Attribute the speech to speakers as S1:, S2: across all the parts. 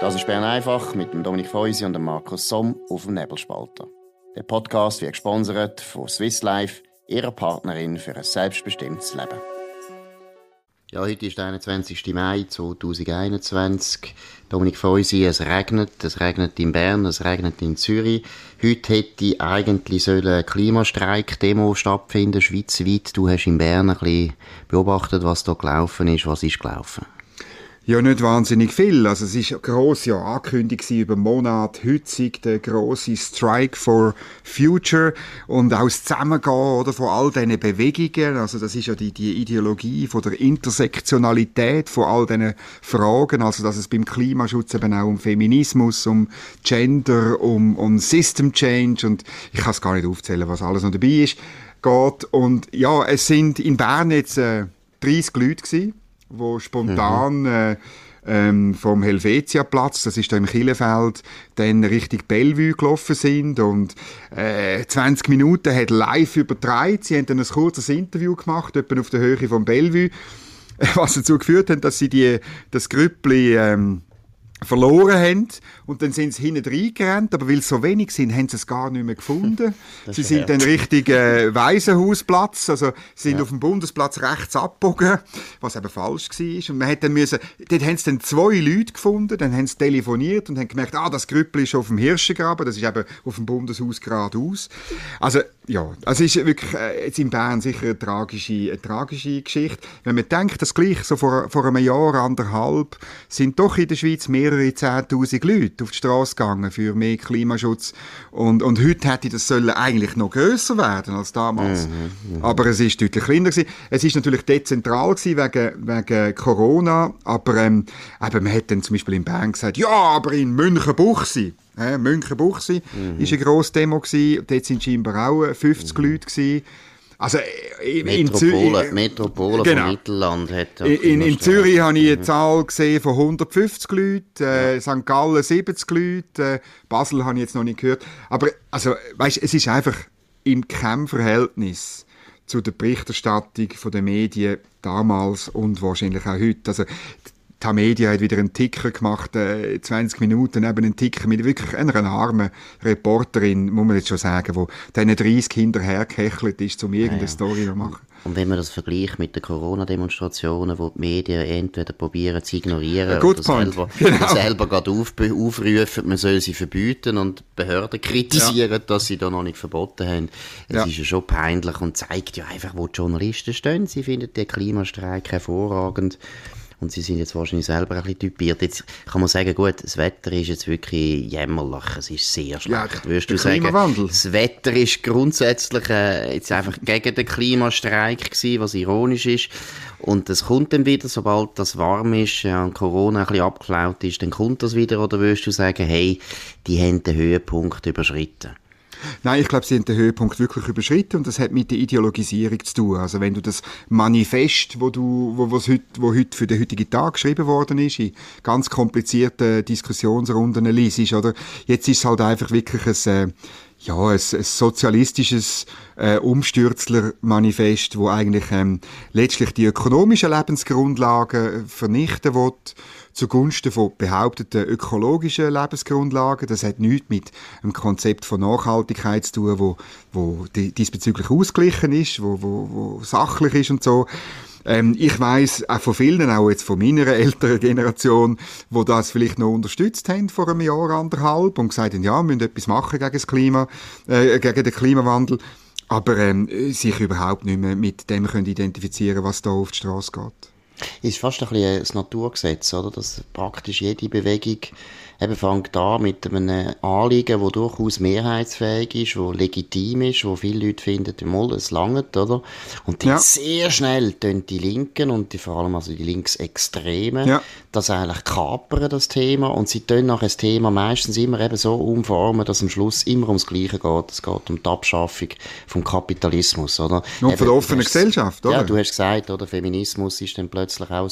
S1: Das ist Bern einfach mit dem Dominik Feusi und dem Markus Somm auf dem Nebelspalter. Der Podcast wird gesponsert von Swiss Life, ihrer Partnerin für ein selbstbestimmtes Leben. Ja, heute ist der 21. Mai 2021. Dominik Feusi, es regnet. Es regnet in Bern, es regnet in Zürich. Heute hätte eigentlich eine Klimastreik-Demo stattfinden, schweizweit. Du hast in Bern ein bisschen beobachtet, was da gelaufen ist. Was ist gelaufen?
S2: Ja, nicht wahnsinnig viel. Also es ist eine grosse ja, Ankündigung über Monat. Heute der grosse Strike for Future und auch das Zusammengehen oder, von all diesen Bewegungen. Also das ist ja die, die Ideologie von der Intersektionalität von all diesen Fragen. Also dass es beim Klimaschutz eben auch um Feminismus, um Gender, um, um System Change und ich kann es gar nicht aufzählen, was alles noch dabei ist, geht. Und ja, es sind in Bern jetzt äh, 30 Leute gewesen wo spontan mhm. äh, ähm, vom Helvetia-Platz, das ist da im Killefeld, dann Richtung Bellevue gelaufen sind und äh, 20 Minuten hat live übertragen. Sie haben dann ein kurzes Interview gemacht, etwa auf der Höhe vom Bellevue, was dazu geführt hat, dass sie die, das Grüppli ähm, verloren haben und dann sind sie hinten reingerannt, aber weil sie so wenig sind, haben sie es gar nicht mehr gefunden. sie sind dann Richtung äh, Waisenhausplatz, also sie sind ja. auf dem Bundesplatz rechts abgebogen, was eben falsch war und man hat dann müssen, dort haben sie dann zwei Leute gefunden, dann haben sie telefoniert und haben gemerkt, ah, das Grüppel ist auf dem Hirschengraben, das ist eben auf dem Bundeshaus geradeaus. Also ja, also ist wirklich äh, jetzt in Bern sicher eine tragische, eine tragische Geschichte. Wenn man denkt, dass gleich so vor, vor einem Jahr, anderthalb, sind doch in der Schweiz mehrere Zehntausend Leute auf die Straße gegangen für mehr Klimaschutz. Und, und heute hätte das sollen eigentlich noch grösser werden als damals. Mhm, mh. Aber es ist deutlich kleiner gewesen. Es ist natürlich dezentral gewesen wegen, wegen Corona, aber ähm, eben, man hat dann zum Beispiel in Bern gesagt, ja, aber in Münchenbuchsee äh, Münchenbuchsee mhm. eine grosse Demo gewesen. Dort sind scheinbar auch 50 mhm. Leute gewesen.
S1: Also in, Metropole, in Metropole genau. vom Mittelland hat
S2: In, in, Zürich habe ich eine mhm. Zahl gesehen von 150 Leuten, äh. St. Gallen 70 Leute, äh, Basel habe ich jetzt noch nicht gehört. Aber also, weißt, es ist einfach im Kernverhältnis zu der Berichterstattung der Medien damals und wahrscheinlich auch heute. Also Tamedia hat wieder einen Ticker gemacht, äh, 20 Minuten eben einen Ticker mit wirklich einer armen Reporterin, muss man jetzt schon sagen, wo diesen 30 Kinder hergehechelt ist, um irgendeine ja, ja. Story zu machen.
S1: Und wenn man das vergleicht mit den Corona-Demonstrationen, wo die Medien entweder probieren zu ignorieren
S2: oder
S1: selber, genau. selber gerade auf, aufrufen, man soll sie verbieten und Behörden kritisieren, ja. dass sie da noch nicht verboten haben. Es ja. ist ja schon peinlich und zeigt ja einfach, wo die Journalisten stehen. Sie finden den Klimastreik hervorragend. Und sie sind jetzt wahrscheinlich selber ein bisschen typiert. Jetzt kann man sagen, gut, das Wetter ist jetzt wirklich jämmerlich. Es ist sehr schlecht. Ja, Würdest du sagen, das Wetter ist grundsätzlich äh, jetzt einfach gegen den Klimastreik gewesen, was ironisch ist. Und es kommt dann wieder, sobald das warm ist ja, und Corona ein bisschen abgeflaut ist, dann kommt das wieder. Oder würdest du sagen, hey, die haben den Höhepunkt überschritten?
S2: Nein, ich glaube, sie haben den Höhepunkt wirklich überschritten und das hat mit der Ideologisierung zu tun. Also wenn du das Manifest, wo du, wo, was heute, wo heute für den heutigen Tag geschrieben worden ist, in ganz komplizierten Diskussionsrunden liest, oder? Jetzt ist es halt einfach wirklich ein, äh, ja, ein, ein sozialistisches äh, Umstürzler-Manifest, wo eigentlich ähm, letztlich die ökonomischen Lebensgrundlagen vernichten will zugunsten von behaupteten ökologischen Lebensgrundlagen. Das hat nichts mit einem Konzept von Nachhaltigkeit zu tun, wo, wo diesbezüglich ausgeglichen ist, wo, wo, wo sachlich ist und so. Ähm, ich weiß auch von vielen, auch jetzt von meiner älteren Generation, wo das vielleicht noch unterstützt haben vor einem Jahr, anderthalb und gesagt haben, ja, wir müssen etwas machen gegen das Klima, äh, gegen den Klimawandel, aber ähm, sich überhaupt nicht mehr mit dem können identifizieren, was da auf die Straße geht.
S1: Ist fast ein bisschen ein Naturgesetz, oder? Dass praktisch jede Bewegung eben fängt an mit einem Anliegen, das durchaus mehrheitsfähig ist, das legitim ist, wo viele Leute finden, mal, es langt, oder? Und dann ja. sehr schnell tun die Linken und die, vor allem also die Linksextremen ja. das eigentlich kapern, das Thema, und sie tun nachher das Thema meistens immer eben so umformen, dass am Schluss immer ums Gleiche geht. Es geht um die Abschaffung vom Kapitalismus, oder?
S2: Und von der offenen Gesellschaft, oder?
S1: Ja, du hast gesagt, oder? Feminismus ist dann plötzlich plötzlich auch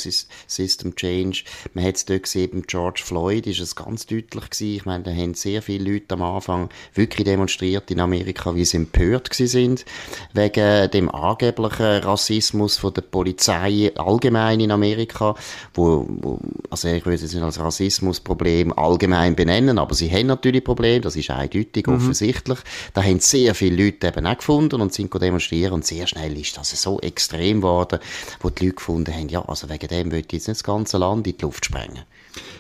S1: System Change. Man hat es dort gesehen, beim George Floyd ist es ganz deutlich gewesen. Ich meine, da haben sehr viele Leute am Anfang wirklich demonstriert in Amerika, wie sie empört sind wegen dem angeblichen Rassismus von der Polizei allgemein in Amerika, wo, wo also ich würde es nicht als Rassismusproblem allgemein benennen, aber sie haben natürlich Probleme, das ist eindeutig, mhm. offensichtlich. Da haben sehr viele Leute eben auch gefunden und sind demonstrieren und sehr schnell ist das so extrem geworden, wo die Leute gefunden haben, ja, also wegen dem will ich jetzt nicht das ganze Land in die Luft sprengen.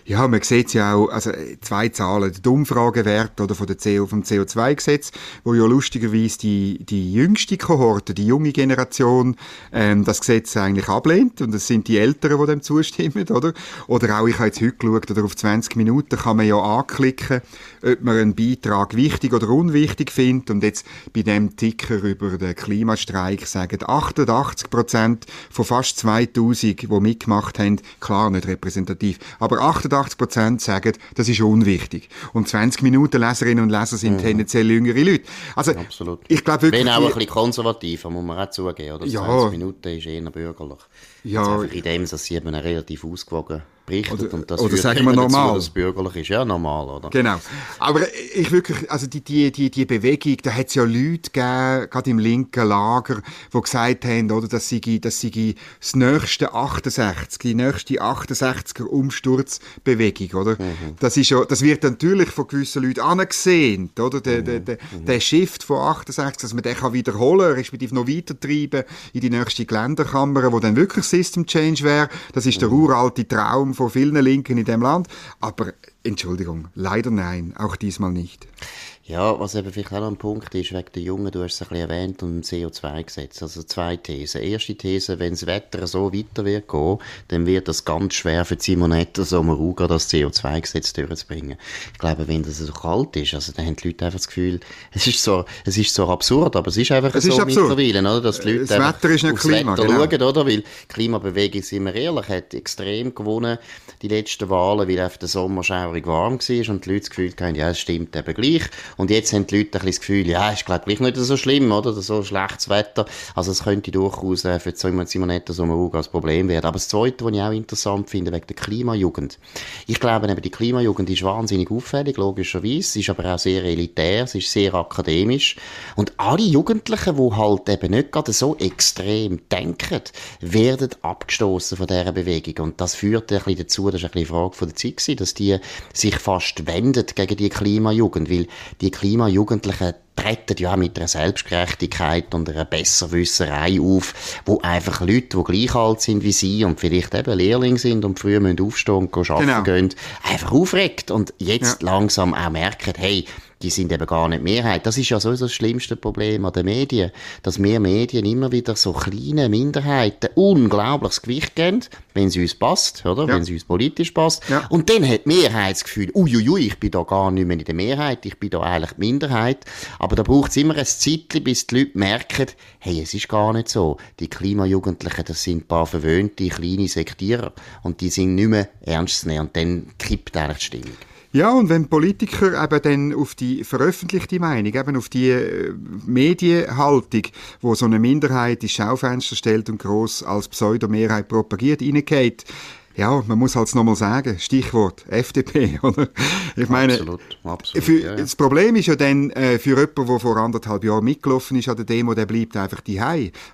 S2: Ja, man sieht ja auch, also zwei Zahlen, der Umfragewert oder von der CO, vom CO2-Gesetz, wo ja lustigerweise die, die jüngste Kohorte, die junge Generation, ähm, das Gesetz eigentlich ablehnt. Und das sind die Älteren, die dem zustimmen, oder? Oder auch, ich habe jetzt heute geschaut, oder auf 20 Minuten kann man ja anklicken, ob man einen Beitrag wichtig oder unwichtig findet. Und jetzt bei dem Ticker über den Klimastreik sagen 88 Prozent von fast 2000, die mitgemacht haben, klar nicht repräsentativ, aber 88 Prozent sagen, das ist unwichtig. Und 20 Minuten Leserinnen und Leser sind mhm. tendenziell jüngere Leute. Also,
S1: Absolut.
S2: ich glaube wirklich...
S1: Wenn auch ein bisschen konservativer, muss man auch zugeben, oder? Ja. 20 Minuten ist eher bürgerlich. Ja. Einfach in dem, dass sie eben relativ ausgewogen berichtet
S2: oder,
S1: und das
S2: oder sagen wir normal. Dazu,
S1: dass bürgerlich ist. Ja, normal, oder?
S2: Genau. Aber ich wirklich, also die, die, die, die Bewegung, da hat es ja Leute gegeben, gerade im linken Lager, die gesagt haben, oder, dass sie, dass sie das nächste 68, die nächste 68er Umsturzbewegung, oder? Mhm. Das ist ja, das wird natürlich von gewissen Leuten angesehen, oder? Der, mhm. der, der, mhm. der Shift von 68, dass man den kann wiederholen, respektive noch weitertreiben in die nächste Geländerkammer, wo dann wirklich System Change wäre. Das ist der mhm. uralte Traum von vielen Linken in dem Land. Aber Entschuldigung, leider nein, auch diesmal nicht.
S1: Ja, was eben vielleicht auch noch ein Punkt ist, wegen der Jungen, du hast es ein bisschen erwähnt, und dem CO2-Gesetz. Also zwei Thesen. Erste These, wenn das Wetter so weiter wird gehen, dann wird das ganz schwer für Simonetta Sommaruga, das CO2-Gesetz durchzubringen. Ich glaube, wenn das so kalt ist, also dann haben die Leute einfach das Gefühl, es ist so, es ist so absurd, aber es ist einfach
S2: es
S1: so
S2: ist
S1: mittlerweile, oder? Dass die Leute
S2: das Wetter ist nicht aufs Klima,
S1: Wetter genau. schauen, oder? Weil die Klimabewegung, sind wir ehrlich, hat extrem gewonnen, die letzten Wahlen, weil einfach der Sommer schaurig warm war und die Leute das Gefühl hatten, ja, es stimmt eben gleich. Und jetzt haben die Leute ein bisschen das Gefühl, ja, ist glaube gleich nicht so schlimm, oder? So schlechtes Wetter. Also es könnte durchaus äh, für Simonetta Sommaruga ein Problem werden. Aber das Zweite, was ich auch interessant finde, wegen der Klimajugend. Ich glaube eben, die Klimajugend ist wahnsinnig auffällig, logischerweise. Sie ist aber auch sehr elitär, sie ist sehr akademisch. Und alle Jugendlichen, die halt eben nicht gerade so extrem denken, werden abgestoßen von dieser Bewegung. Und das führt ein bisschen dazu, das ist ein bisschen eine Frage von der Zeit dass die sich fast wendet gegen die Klimajugend, weil die Klima Jugendlichen treten ja mit einer Selbstgerechtigkeit und einer Besserwisserei auf, wo einfach Leute, die gleich alt sind wie sie und vielleicht eben Lehrling sind und früher müssen aufstehen und arbeiten genau. gehen, einfach aufregt und jetzt ja. langsam auch merken, hey, die sind eben gar nicht Mehrheit. Das ist ja sowieso das schlimmste Problem an den Medien, dass wir Medien immer wieder so kleine Minderheiten unglaubliches Gewicht geben, wenn sie uns passt, oder? Ja. Wenn sie uns politisch passt. Ja. Und dann hat die Mehrheit das Gefühl, uiuiui, ich bin da gar nicht mehr in der Mehrheit, ich bin da eigentlich die Minderheit. Aber da braucht es immer ein Zeitchen, bis die Leute merken, hey, es ist gar nicht so. Die Klimajugendlichen, das sind ein paar verwöhnte kleine Sektierer und die sind nicht mehr ernst zu nehmen. Und dann kippt eigentlich die Stimmung.
S2: Ja, und wenn Politiker eben dann auf die veröffentlichte Meinung, eben auf die äh, Medienhaltung, wo so eine Minderheit ins Schaufenster stellt und groß als Pseudomehrheit propagiert, reingeht, ja, man muss halt nochmal sagen, Stichwort FDP, oder? Ich meine, absolut, absolut, für, ja, ja. das Problem ist ja dann, äh, für jemanden, der vor anderthalb Jahren mitgelaufen ist an der Demo, der bleibt einfach die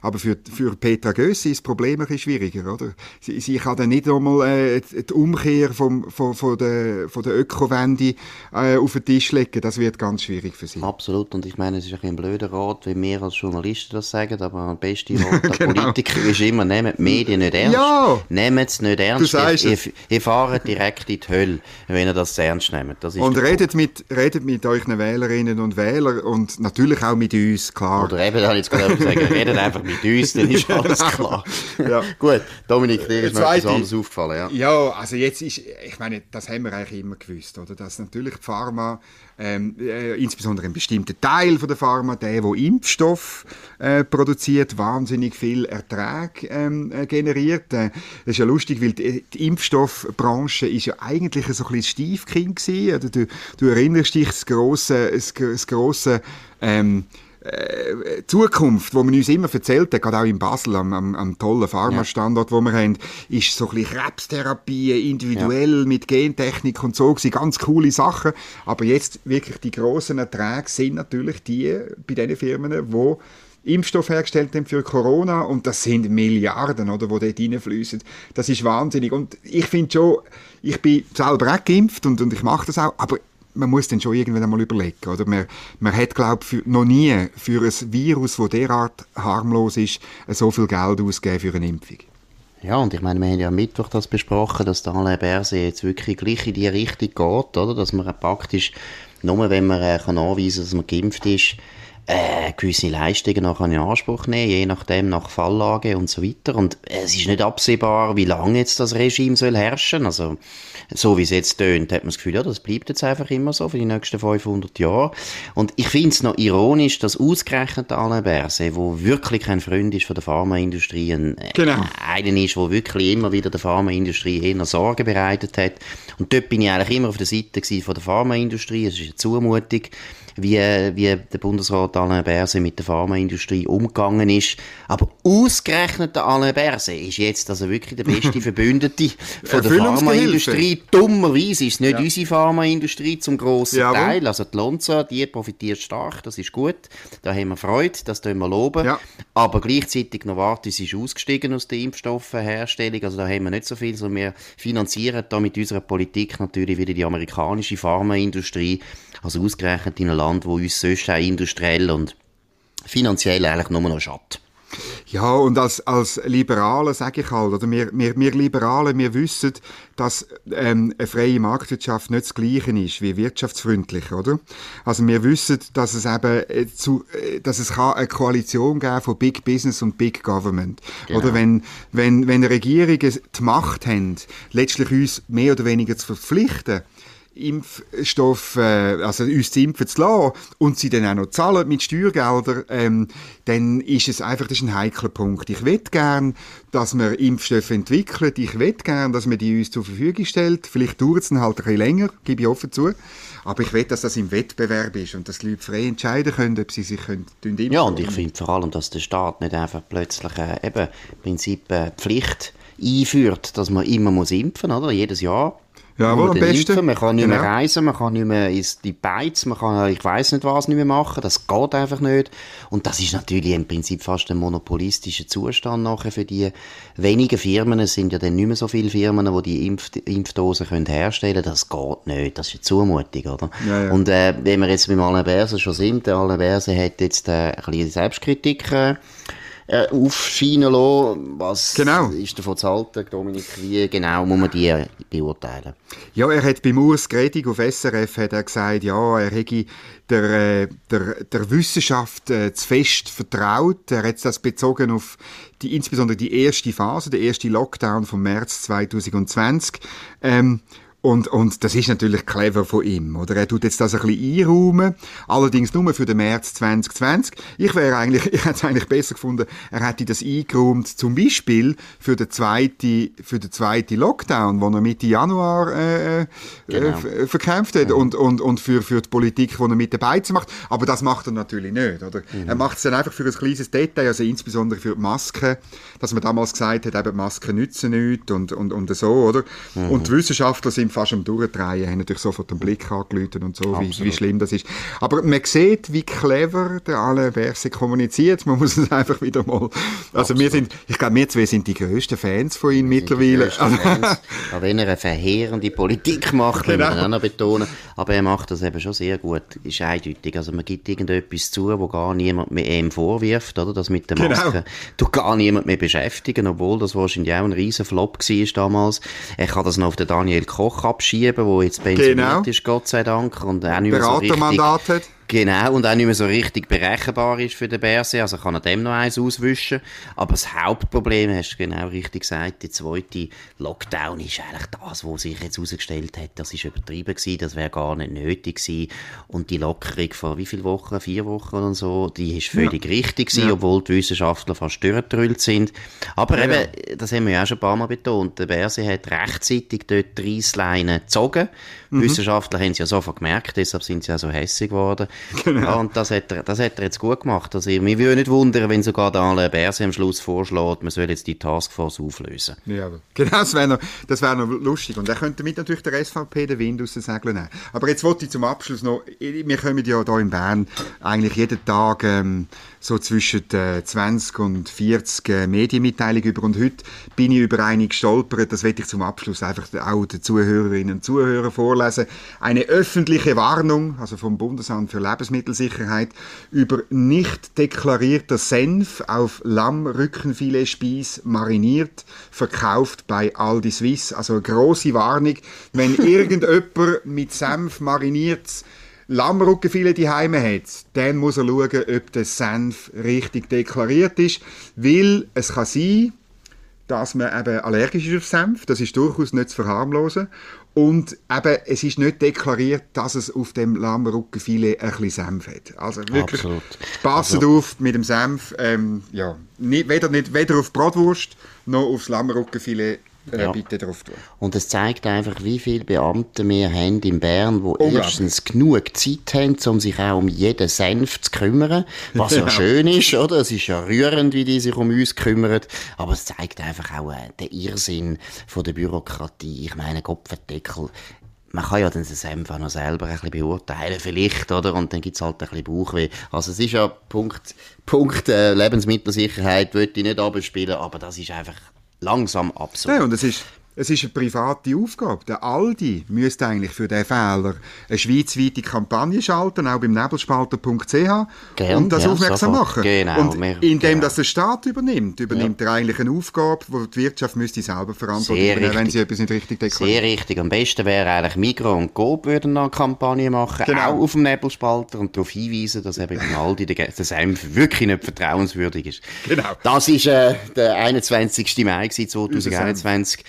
S2: Aber für, für Petra Gössi ist das Problem ein bisschen schwieriger, oder? Sie, sie kann dann nicht einmal äh, die Umkehr vom, von, von der, von der Ökowende äh, auf den Tisch legen. Das wird ganz schwierig für sie.
S1: Absolut. Und ich meine, es ist ein, ein blöder Rat, wie wir als Journalisten das sagen, aber der beste Rat der genau. Politiker ist immer, nehmt die Medien nicht ernst. Ja! Nehmt es nicht ernst
S2: sagst
S1: ihr, ihr fahrt direkt in die Hölle, wenn ihr das ernst nehmt. Das
S2: und redet mit, redet mit euren Wählerinnen und Wählern und natürlich auch mit uns, klar.
S1: Oder eben, habe ich jetzt gerade sagen, redet einfach mit uns, dann ist alles klar. ja. Gut, Dominik, dir ist noch etwas anderes aufgefallen. Ja.
S2: ja, also jetzt ist, ich meine, das haben wir eigentlich immer gewusst, oder? dass natürlich die Pharma ähm, äh, insbesondere ein bestimmter Teil von der Pharma, der, der Impfstoff äh, produziert, wahnsinnig viel Ertrag ähm, äh, generiert. Äh, das ist ja lustig, weil die, die, Impfstoffbranche ist ja eigentlich so ein bisschen Stiefkind gewesen. Oder du, du erinnerst dich, das grosse, das, grosse ähm, äh, Zukunft, wo man uns immer erzählt hat, gerade auch in Basel, am, am, am tollen Pharmastandort, ja. wo wir haben, ist so ein bisschen Krebstherapie, individuell ja. mit Gentechnik und so, gewesen, ganz coole Sachen. Aber jetzt wirklich die grossen Erträge sind natürlich die bei den Firmen, wo Impfstoff hergestellt haben für Corona und das sind Milliarden, oder, die dort reinfließen. Das ist wahnsinnig. Und ich finde schon, ich bin selber auch geimpft und, und ich mache das auch, aber man muss dann schon irgendwann einmal überlegen. Oder? Man, man hat, glaube ich, noch nie für ein Virus, das derart harmlos ist, so viel Geld ausgegeben für eine Impfung.
S1: Ja, und ich meine, wir haben ja am Mittwoch das besprochen, dass der Alain Berset jetzt wirklich gleich in die Richtung geht, oder? Dass man praktisch, nur wenn man äh, kann anweisen kann, dass man geimpft ist, äh, gewisse Leistungen noch in Anspruch nehmen, je nachdem nach Falllage und so weiter. Und es ist nicht absehbar, wie lange jetzt das Regime soll herrschen. Also so wie es jetzt tönt, hat man das Gefühl, ja, das bleibt jetzt einfach immer so für die nächsten 500 Jahre. Und ich finde es noch ironisch, dass ausgerechnet Alain Berset, wo wirklich kein Freund ist von der Pharmaindustrie, ein, äh, genau. einer ist, der wirklich immer wieder der Pharmaindustrie eher Sorgen bereitet hat. Und dort bin ich eigentlich immer auf der Seite von der Pharmaindustrie. Es ist eine Zumutung wie, wie der Bundesrat Alain Berset mit der Pharmaindustrie umgegangen ist. Aber ausgerechnet der Alain Berset ist jetzt also wirklich der beste Verbündete von der Pharmaindustrie. Dummerweise ist es nicht ja. unsere Pharmaindustrie zum grossen ja, Teil. Also die Lonza, die profitiert stark, das ist gut. Da haben wir Freude, das tun wir loben. Ja. Aber gleichzeitig Novartis ist ausgestiegen aus der Impfstoffherstellung. Also da haben wir nicht so viel, sondern wir finanzieren da mit unserer Politik natürlich wieder die amerikanische Pharmaindustrie. Also ausgerechnet in einem Land, wo uns sonst auch industriell und finanziell eigentlich nur noch schadet.
S2: Ja, und als, als Liberale sage ich halt, oder wir, wir, wir Liberale, wir wissen, dass ähm, eine freie Marktwirtschaft nicht das Gleiche ist wie wirtschaftsfreundlich, oder? Also wir wissen, dass es eben äh, zu, äh, dass es kann eine Koalition geben von Big Business und Big Government. Genau. Oder wenn, wenn, wenn Regierungen die Macht haben, letztlich uns mehr oder weniger zu verpflichten, Impfstoff, äh, also uns zu impfen zu lassen und sie dann auch noch zahlen mit Steuergeldern, ähm, dann ist es einfach, das ist ein heikler Punkt. Ich will gern, dass man Impfstoffe entwickelt, ich will gern, dass man die uns zur Verfügung stellt. Vielleicht dauert es dann halt ein bisschen länger, gebe ich offen zu. Aber ich will, dass das im Wettbewerb ist und dass die Leute frei entscheiden können, ob sie sich können,
S1: impfen Ja, und ich finde vor allem, dass der Staat nicht einfach plötzlich äh, eben Prinzip äh, Pflicht einführt, dass man immer muss impfen, oder? Jedes Jahr
S2: ja, wohl am besten.
S1: Man kann nicht genau. mehr reisen, man kann nicht mehr ins die Beiz, man kann, ich weiß nicht was nicht mehr machen. Das geht einfach nicht. Und das ist natürlich im Prinzip fast ein monopolistischer Zustand nachher für die wenigen Firmen. Es sind ja dann nicht mehr so viele Firmen, die die Impf Impfdosen können herstellen können. Das geht nicht. Das ist eine Zumutung, oder? Ja, ja. Und äh, wenn wir jetzt beim Alain Berset schon sind, der Alain Berset hat jetzt äh, ein bisschen Selbstkritik äh, äh, aufscheinen lassen. Was genau. ist davon zu halten, Dominik? Wie genau muss man die beurteilen?
S2: Ja, er hat beim Urs Gredig auf SRF hat er gesagt, ja, er hätte der, äh, der, der Wissenschaft äh, zu fest vertraut. Er hat das bezogen auf die, insbesondere die erste Phase, der erste Lockdown vom März 2020. Ähm, und, und das ist natürlich clever von ihm, oder? Er tut jetzt das ein bisschen einräumen, allerdings nur für den März 2020. Ich wäre eigentlich, ich hätte es eigentlich besser gefunden, er hätte das eingeräumt, zum Beispiel für den zweiten, für den zweiten Lockdown, den er Mitte Januar äh, äh genau. äh, verkämpft hat, mhm. und, und, und für, für die Politik, die er mit dabei macht. Aber das macht er natürlich nicht, oder? Mhm. Er macht es dann einfach für ein kleines Detail, also insbesondere für die Masken, dass man damals gesagt hat, eben Masken nützen nichts und, und, und so, oder? Mhm. Und die Wissenschaftler sind fast am Durchdrehen, haben natürlich sofort den Blick angelötet und so, wie, wie, schlimm das ist. Aber man sieht, wie clever der Alain Berset kommuniziert. Man muss es einfach wieder mal. Also wir sind, ich glaube, wir zwei sind die größten Fans von ihm mittlerweile.
S1: Fans, auch wenn er eine verheerende Politik macht, genau. muss man auch noch betonen. Aber er macht das eben schon sehr gut. Ist eindeutig. Also man gibt irgendetwas zu, wo gar niemand mehr ihm vorwirft, oder? Das mit der genau. Maske. Genau. Du gar niemand mehr beschäftigen, obwohl das wahrscheinlich auch ein riesen Flop war damals. Er kann das noch auf den Daniel Koch abschieben, der jetzt pensioniert genau. ist, Gott sei Dank. Und auch nicht mehr so richtig, hat. Genau, und auch nicht mehr so richtig berechenbar ist für den Berse, also kann er dem noch eins auswischen. Aber das Hauptproblem, hast du genau richtig gesagt, die zweite Lockdown ist eigentlich das, was sich jetzt herausgestellt hat, das ist übertrieben gewesen, das wäre gar nicht nötig gewesen. Und die Lockerung vor wie viele Wochen, vier Wochen oder so, die ist völlig ja. richtig gewesen, ja. obwohl die Wissenschaftler fast durchgedrüllt sind. Aber ja, eben, das haben wir ja auch schon ein paar Mal betont, der Berse hat rechtzeitig dort die Reissleine gezogen. Mhm. Wissenschaftler haben es ja sofort gemerkt, deshalb sind sie ja so hässig geworden. Genau. Und das hat, er, das hat er jetzt gut gemacht. Also, mich würde nicht wundern, wenn sogar der Alain Berset am Schluss vorschlägt, man soll jetzt die Taskforce auflösen.
S2: Ja, genau, das wäre noch, wär noch lustig. Und er könnte damit natürlich der SVP den Wind aus den Segeln nehmen. Aber jetzt wollte ich zum Abschluss noch, wir kommen ja hier in Bern eigentlich jeden Tag ähm, so zwischen äh, 20 und 40 äh, Medienmitteilungen über. Und heute bin ich über eine gestolpert, das werde ich zum Abschluss einfach auch den Zuhörerinnen und Zuhörern vorlesen. Eine öffentliche Warnung, also vom Bundesamt für Lebensmittelsicherheit, über nicht deklarierter Senf auf Lammrückenfiletspieß mariniert, verkauft bei Aldi Swiss. Also eine grosse Warnung, wenn irgendjemand mit Senf mariniert Lammrückenfilet die Heime hat, dann muss er schauen, ob der Senf richtig deklariert ist, weil es kann sein, dass man eben allergisch ist auf Senf, das ist durchaus nicht zu verharmlosen und eben, es ist nicht deklariert, dass es auf dem Lammrückenfilet ein bisschen Senf hat. Also wirklich, Absolut. passt also. auf mit dem Senf, ähm, ja, nicht, weder, nicht, weder auf Bratwurst noch aufs Lammrückenfilet ja. bitte drauf tun.
S1: Und es zeigt einfach, wie viele Beamte wir haben in Bern, die erstens genug Zeit haben, um sich auch um jeden Senf zu kümmern, was ja, ja schön ist, oder? Es ist ja rührend, wie die sich um uns kümmern, aber es zeigt einfach auch äh, den Irrsinn von der Bürokratie. Ich meine, Kopfendeckel, man kann ja den Senf auch noch selber ein bisschen beurteilen, vielleicht, oder? Und dann gibt es halt ein bisschen Bauchweh. Also es ist ja Punkt, Punkt äh, Lebensmittelsicherheit, würde ich nicht abspielen, aber das ist einfach langsam absurd.
S2: Ja, und es ist es ist eine private Aufgabe. Der Aldi müsste eigentlich für diesen Fehler eine schweizweite Kampagne schalten, auch beim nebelspalter.ch und das ja, aufmerksam sofort. machen. Genau, und indem genau. das der Staat übernimmt, übernimmt ja. er eigentlich eine Aufgabe, die die Wirtschaft müsste selber verantworten, übernehmen, wenn sie etwas nicht richtig
S1: deklariert. Sehr richtig. Am besten wäre eigentlich Migro und Coop würden noch eine Kampagne machen, genau. auch auf dem Nebelspalter und darauf hinweisen, dass eben beim Aldi der Senf wirklich nicht vertrauenswürdig ist. Genau. Das ist äh, der 21. Mai 2021.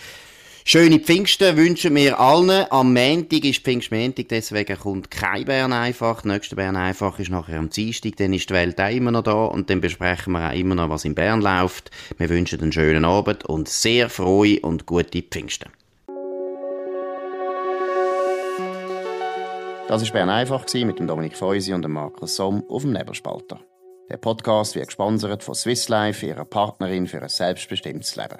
S1: Schöne Pfingsten wünschen wir allen. Am Montag ist Pfingstmontag, deswegen kommt kein Bern einfach. Der nächste Bern einfach ist nachher am Dienstag, dann ist die Welt auch immer noch da und dann besprechen wir auch immer noch, was in Bern läuft. Wir wünschen einen schönen Abend und sehr frohe und gute Pfingsten. Das war Bern einfach mit dem Dominik Feusi und dem Markus Somm auf dem Nebelspalter. Der Podcast wird gesponsert von Swiss Life, ihrer Partnerin für ein selbstbestimmtes Leben.